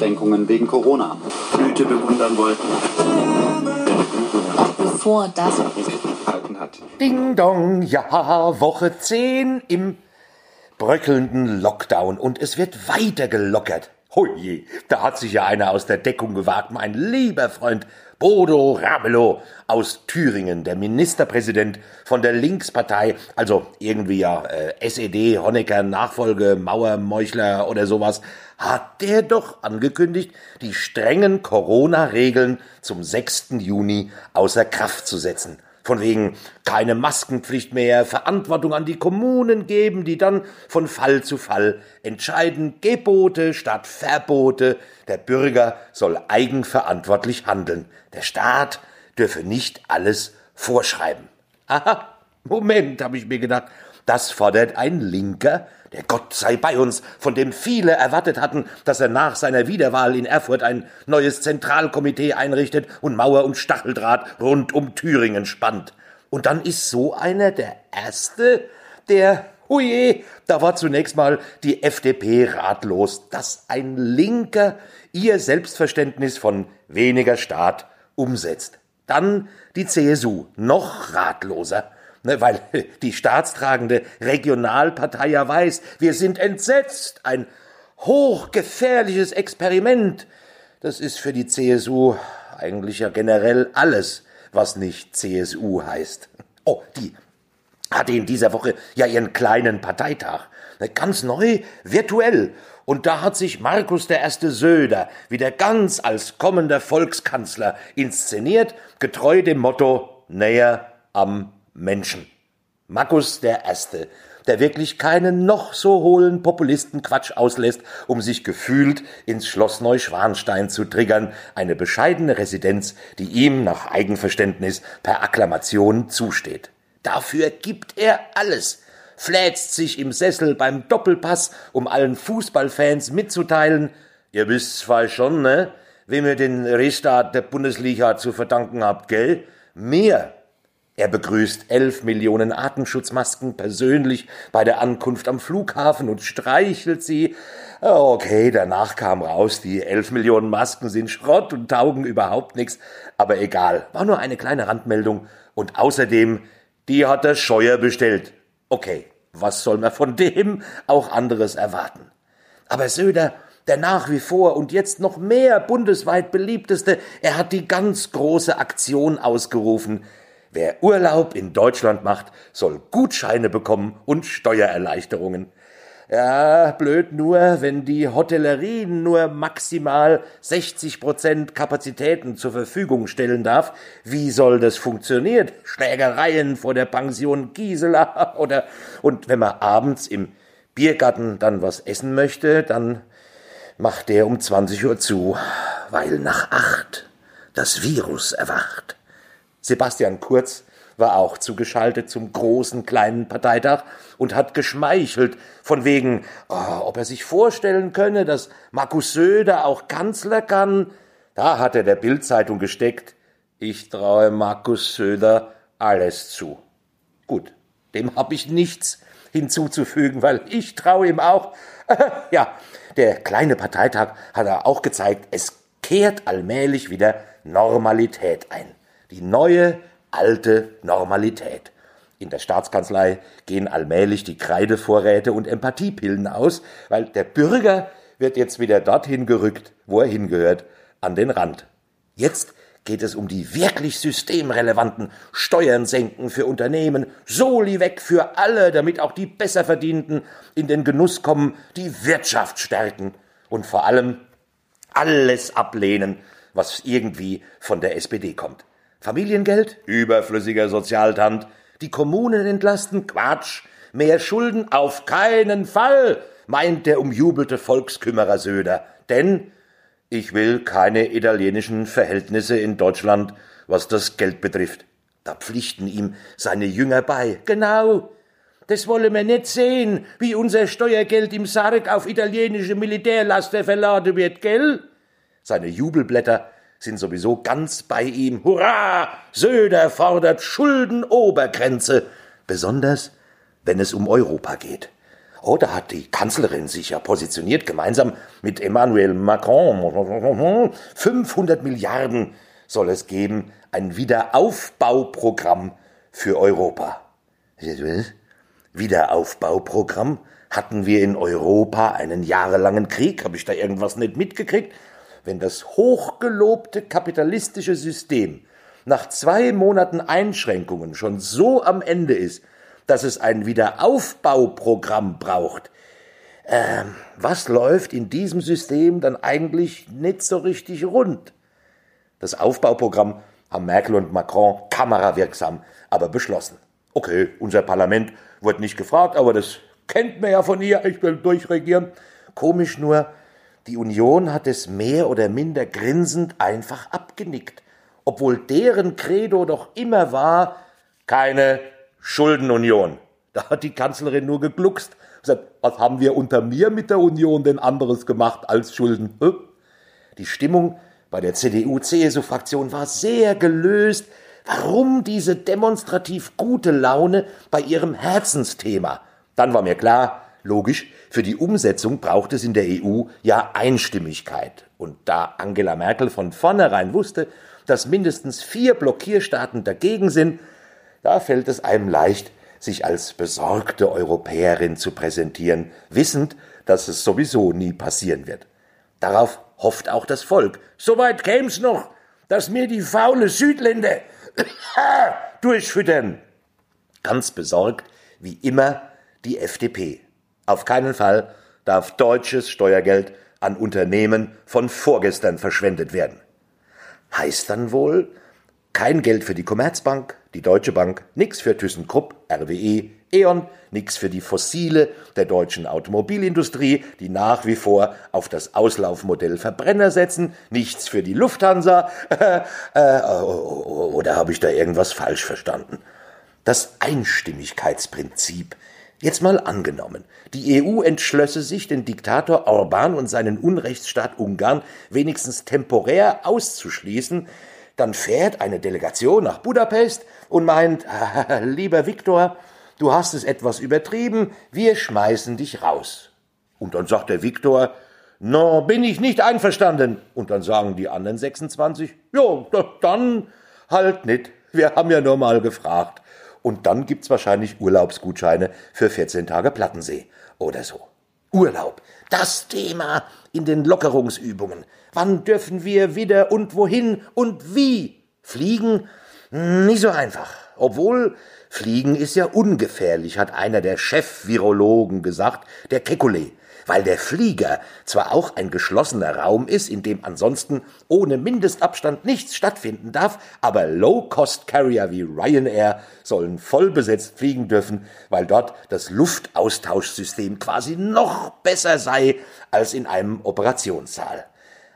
Einschränkungen wegen Corona. Blüte bewundern wollten. Bevor das Gehalten hat. Ding dong, ja, Woche 10 im bröckelnden Lockdown und es wird weiter gelockert. Hui, da hat sich ja einer aus der Deckung gewagt, mein lieber Freund Bodo Ramelow aus Thüringen, der Ministerpräsident von der Linkspartei, also irgendwie ja äh, SED, Honecker, Nachfolge, Mauermeuchler oder sowas, hat der doch angekündigt, die strengen Corona-Regeln zum 6. Juni außer Kraft zu setzen. Von wegen keine Maskenpflicht mehr, Verantwortung an die Kommunen geben, die dann von Fall zu Fall entscheiden, Gebote statt Verbote. Der Bürger soll eigenverantwortlich handeln. Der Staat dürfe nicht alles vorschreiben. Aha, Moment, habe ich mir gedacht. Das fordert ein Linker, der Gott sei bei uns, von dem viele erwartet hatten, dass er nach seiner Wiederwahl in Erfurt ein neues Zentralkomitee einrichtet und Mauer und Stacheldraht rund um Thüringen spannt. Und dann ist so einer der Erste, der, oje, da war zunächst mal die FDP ratlos, dass ein Linker ihr Selbstverständnis von weniger Staat umsetzt. Dann die CSU, noch ratloser ne, weil die staatstragende Regionalpartei ja weiß, wir sind entsetzt, ein hochgefährliches Experiment. Das ist für die CSU eigentlich ja generell alles, was nicht CSU heißt. Oh, die hatte in dieser Woche ja ihren kleinen Parteitag. Ne, ganz neu, virtuell. Und da hat sich Markus der erste Söder wieder ganz als kommender Volkskanzler inszeniert, getreu dem Motto näher am Menschen. Markus der Erste, der wirklich keinen noch so hohlen Populistenquatsch auslässt, um sich gefühlt ins Schloss Neuschwanstein zu triggern, eine bescheidene Residenz, die ihm nach Eigenverständnis per Akklamation zusteht. Dafür gibt er alles, fläzt sich im Sessel beim Doppelpass, um allen Fußballfans mitzuteilen, ihr wisst zwar schon, ne, wem ihr den Restart der Bundesliga zu verdanken habt, gell? Mir er begrüßt elf Millionen Atemschutzmasken persönlich bei der Ankunft am Flughafen und streichelt sie. Okay, danach kam raus, die elf Millionen Masken sind Schrott und taugen überhaupt nichts. Aber egal, war nur eine kleine Randmeldung. Und außerdem, die hat der Scheuer bestellt. Okay, was soll man von dem auch anderes erwarten? Aber Söder, der nach wie vor und jetzt noch mehr bundesweit beliebteste, er hat die ganz große Aktion ausgerufen. Wer Urlaub in Deutschland macht, soll Gutscheine bekommen und Steuererleichterungen. Ja, blöd nur, wenn die Hotellerien nur maximal 60 Prozent Kapazitäten zur Verfügung stellen darf. Wie soll das funktionieren? Schlägereien vor der Pension Gisela oder, und wenn man abends im Biergarten dann was essen möchte, dann macht der um 20 Uhr zu, weil nach acht das Virus erwacht. Sebastian Kurz war auch zugeschaltet zum großen kleinen Parteitag und hat geschmeichelt, von wegen, oh, ob er sich vorstellen könne, dass Markus Söder auch Kanzler kann. Da hat er der Bildzeitung gesteckt, ich traue Markus Söder alles zu. Gut, dem hab ich nichts hinzuzufügen, weil ich traue ihm auch. ja, der kleine Parteitag hat er auch gezeigt, es kehrt allmählich wieder Normalität ein die neue, alte Normalität. In der Staatskanzlei gehen allmählich die Kreidevorräte und Empathiepillen aus, weil der Bürger wird jetzt wieder dorthin gerückt, wo er hingehört, an den Rand. Jetzt geht es um die wirklich systemrelevanten Steuern senken für Unternehmen, Soli weg für alle, damit auch die Besserverdienten in den Genuss kommen, die Wirtschaft stärken und vor allem alles ablehnen, was irgendwie von der SPD kommt. Familiengeld? Überflüssiger Sozialtand. Die Kommunen entlasten? Quatsch. Mehr Schulden? Auf keinen Fall, meint der umjubelte Volkskümmerer Söder. Denn ich will keine italienischen Verhältnisse in Deutschland, was das Geld betrifft. Da pflichten ihm seine Jünger bei. Genau. Das wollen wir nicht sehen, wie unser Steuergeld im Sarg auf italienische Militärlaster verladen wird, gell? Seine Jubelblätter sind sowieso ganz bei ihm. Hurra! Söder fordert Schuldenobergrenze, besonders wenn es um Europa geht. Oh, da hat die Kanzlerin sich ja positioniert, gemeinsam mit Emmanuel Macron. 500 Milliarden soll es geben, ein Wiederaufbauprogramm für Europa. Wiederaufbauprogramm? Hatten wir in Europa einen jahrelangen Krieg? Habe ich da irgendwas nicht mitgekriegt? Wenn das hochgelobte kapitalistische System nach zwei Monaten Einschränkungen schon so am Ende ist, dass es ein Wiederaufbauprogramm braucht, ähm, was läuft in diesem System dann eigentlich nicht so richtig rund? Das Aufbauprogramm haben Merkel und Macron kamerawirksam aber beschlossen. Okay, unser Parlament wurde nicht gefragt, aber das kennt man ja von ihr, ich will durchregieren. Komisch nur, die Union hat es mehr oder minder grinsend einfach abgenickt, obwohl deren Credo doch immer war, keine Schuldenunion. Da hat die Kanzlerin nur gegluckst und gesagt, was haben wir unter mir mit der Union denn anderes gemacht als Schulden? Die Stimmung bei der CDU-CSU-Fraktion war sehr gelöst. Warum diese demonstrativ gute Laune bei ihrem Herzensthema? Dann war mir klar, logisch, für die Umsetzung braucht es in der EU ja Einstimmigkeit. Und da Angela Merkel von vornherein wusste, dass mindestens vier Blockierstaaten dagegen sind, da fällt es einem leicht, sich als besorgte Europäerin zu präsentieren, wissend, dass es sowieso nie passieren wird. Darauf hofft auch das Volk. Soweit käm's noch, dass mir die faule Südländer durchfüttern. Ganz besorgt, wie immer, die FDP. Auf keinen Fall darf deutsches Steuergeld an Unternehmen von vorgestern verschwendet werden. Heißt dann wohl, kein Geld für die Commerzbank, die Deutsche Bank, nix für ThyssenKrupp, RWE, E.ON, nix für die Fossile der deutschen Automobilindustrie, die nach wie vor auf das Auslaufmodell Verbrenner setzen, nichts für die Lufthansa, äh, äh, oder habe ich da irgendwas falsch verstanden? Das Einstimmigkeitsprinzip Jetzt mal angenommen, die EU entschlösse sich, den Diktator Orban und seinen Unrechtsstaat Ungarn wenigstens temporär auszuschließen, dann fährt eine Delegation nach Budapest und meint, lieber Viktor, du hast es etwas übertrieben, wir schmeißen dich raus. Und dann sagt der Viktor, no, bin ich nicht einverstanden. Und dann sagen die anderen 26, ja, dann halt nicht. Wir haben ja nur mal gefragt. Und dann gibt's wahrscheinlich Urlaubsgutscheine für 14 Tage Plattensee oder so. Urlaub, das Thema in den Lockerungsübungen. Wann dürfen wir wieder und wohin und wie? Fliegen? Nicht so einfach. Obwohl, Fliegen ist ja ungefährlich, hat einer der Chef-Virologen gesagt, der Kekulé weil der Flieger zwar auch ein geschlossener Raum ist, in dem ansonsten ohne Mindestabstand nichts stattfinden darf, aber Low-Cost-Carrier wie Ryanair sollen vollbesetzt fliegen dürfen, weil dort das Luftaustauschsystem quasi noch besser sei als in einem Operationssaal.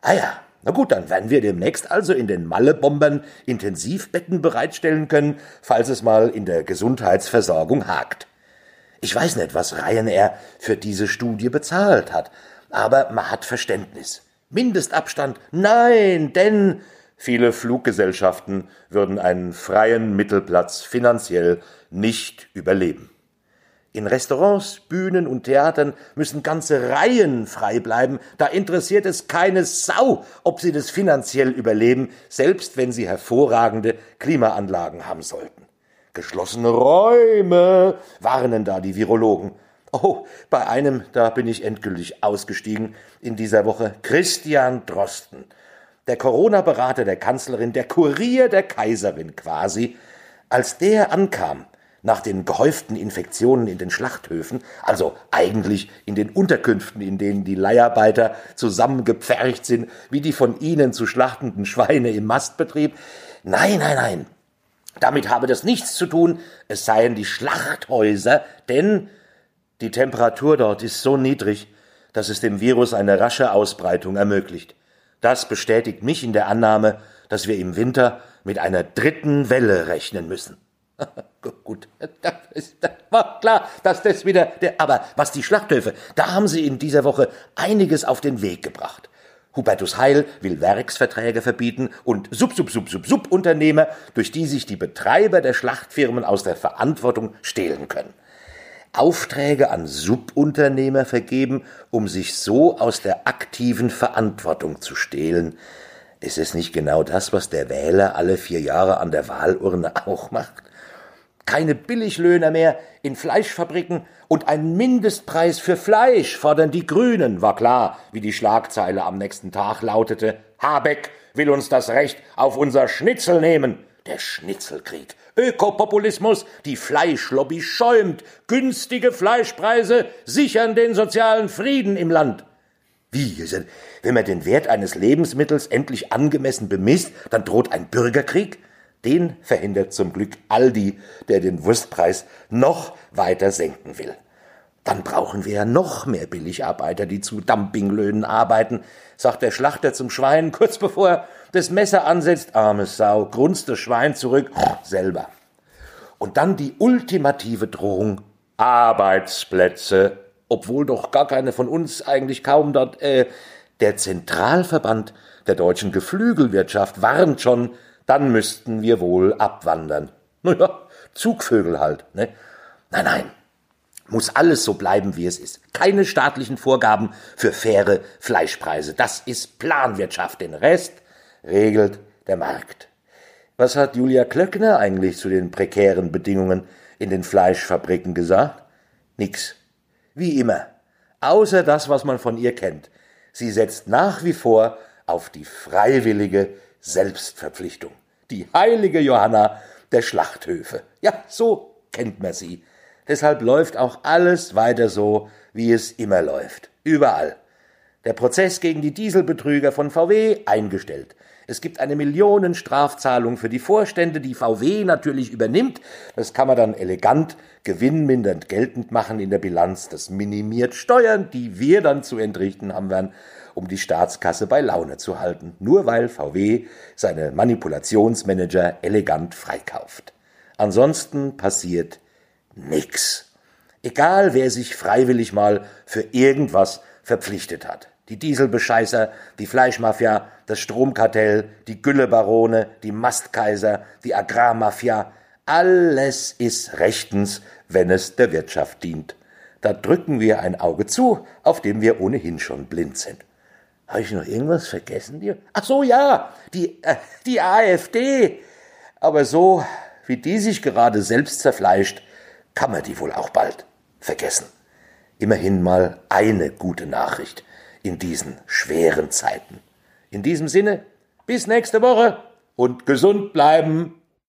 Ah ja, na gut, dann werden wir demnächst also in den Malle-Bombern Intensivbetten bereitstellen können, falls es mal in der Gesundheitsversorgung hakt. Ich weiß nicht, was Ryanair für diese Studie bezahlt hat, aber man hat Verständnis. Mindestabstand, nein, denn viele Fluggesellschaften würden einen freien Mittelplatz finanziell nicht überleben. In Restaurants, Bühnen und Theatern müssen ganze Reihen frei bleiben. Da interessiert es keine Sau, ob sie das finanziell überleben, selbst wenn sie hervorragende Klimaanlagen haben sollten. Geschlossene Räume, warnen da die Virologen. Oh, bei einem, da bin ich endgültig ausgestiegen in dieser Woche. Christian Drosten, der Corona-Berater der Kanzlerin, der Kurier der Kaiserin quasi. Als der ankam, nach den gehäuften Infektionen in den Schlachthöfen, also eigentlich in den Unterkünften, in denen die Leiharbeiter zusammengepfercht sind, wie die von ihnen zu schlachtenden Schweine im Mastbetrieb. Nein, nein, nein, damit habe das nichts zu tun, es seien die Schlachthäuser, denn die Temperatur dort ist so niedrig, dass es dem Virus eine rasche Ausbreitung ermöglicht. Das bestätigt mich in der Annahme, dass wir im Winter mit einer dritten Welle rechnen müssen. Gut, das, war klar, dass das wieder der, aber was die Schlachthöfe, da haben sie in dieser Woche einiges auf den Weg gebracht. Hubertus Heil will Werksverträge verbieten und Sub-Sub-Sub-Sub-Sub-Unternehmer, durch die sich die Betreiber der Schlachtfirmen aus der Verantwortung stehlen können. Aufträge an Subunternehmer vergeben, um sich so aus der aktiven Verantwortung zu stehlen. Ist es nicht genau das, was der Wähler alle vier Jahre an der Wahlurne auch macht? Keine Billiglöhner mehr in Fleischfabriken und einen Mindestpreis für Fleisch fordern die Grünen, war klar, wie die Schlagzeile am nächsten Tag lautete. Habeck will uns das Recht auf unser Schnitzel nehmen. Der Schnitzelkrieg. Ökopopulismus, die Fleischlobby schäumt. Günstige Fleischpreise sichern den sozialen Frieden im Land. Wie? Wenn man den Wert eines Lebensmittels endlich angemessen bemisst, dann droht ein Bürgerkrieg? Den verhindert zum Glück Aldi, der den Wurstpreis noch weiter senken will. Dann brauchen wir ja noch mehr Billigarbeiter, die zu Dumpinglöhnen arbeiten, sagt der Schlachter zum Schwein, kurz bevor er das Messer ansetzt. Armes Sau, grunzt das Schwein zurück, selber. Und dann die ultimative Drohung, Arbeitsplätze, obwohl doch gar keine von uns eigentlich kaum dort, äh, der Zentralverband der deutschen Geflügelwirtschaft warnt schon, dann müssten wir wohl abwandern. Naja, Zugvögel halt, ne? Nein, nein, muss alles so bleiben, wie es ist. Keine staatlichen Vorgaben für faire Fleischpreise. Das ist Planwirtschaft. Den Rest regelt der Markt. Was hat Julia Klöckner eigentlich zu den prekären Bedingungen in den Fleischfabriken gesagt? Nix. Wie immer. Außer das, was man von ihr kennt. Sie setzt nach wie vor auf die freiwillige Selbstverpflichtung die heilige Johanna der Schlachthöfe. Ja, so kennt man sie. Deshalb läuft auch alles weiter so, wie es immer läuft. Überall. Der Prozess gegen die Dieselbetrüger von VW eingestellt. Es gibt eine Millionenstrafzahlung für die Vorstände, die VW natürlich übernimmt. Das kann man dann elegant gewinnmindernd geltend machen in der Bilanz. Das minimiert Steuern, die wir dann zu entrichten haben werden um die Staatskasse bei Laune zu halten, nur weil VW seine Manipulationsmanager elegant freikauft. Ansonsten passiert nix. Egal wer sich freiwillig mal für irgendwas verpflichtet hat. Die Dieselbescheißer, die Fleischmafia, das Stromkartell, die Güllebarone, die Mastkaiser, die Agrarmafia, alles ist rechtens, wenn es der Wirtschaft dient. Da drücken wir ein Auge zu, auf dem wir ohnehin schon blind sind. Habe ich noch irgendwas vergessen? Ach so, ja, die, äh, die AfD. Aber so, wie die sich gerade selbst zerfleischt, kann man die wohl auch bald vergessen. Immerhin mal eine gute Nachricht in diesen schweren Zeiten. In diesem Sinne, bis nächste Woche und gesund bleiben.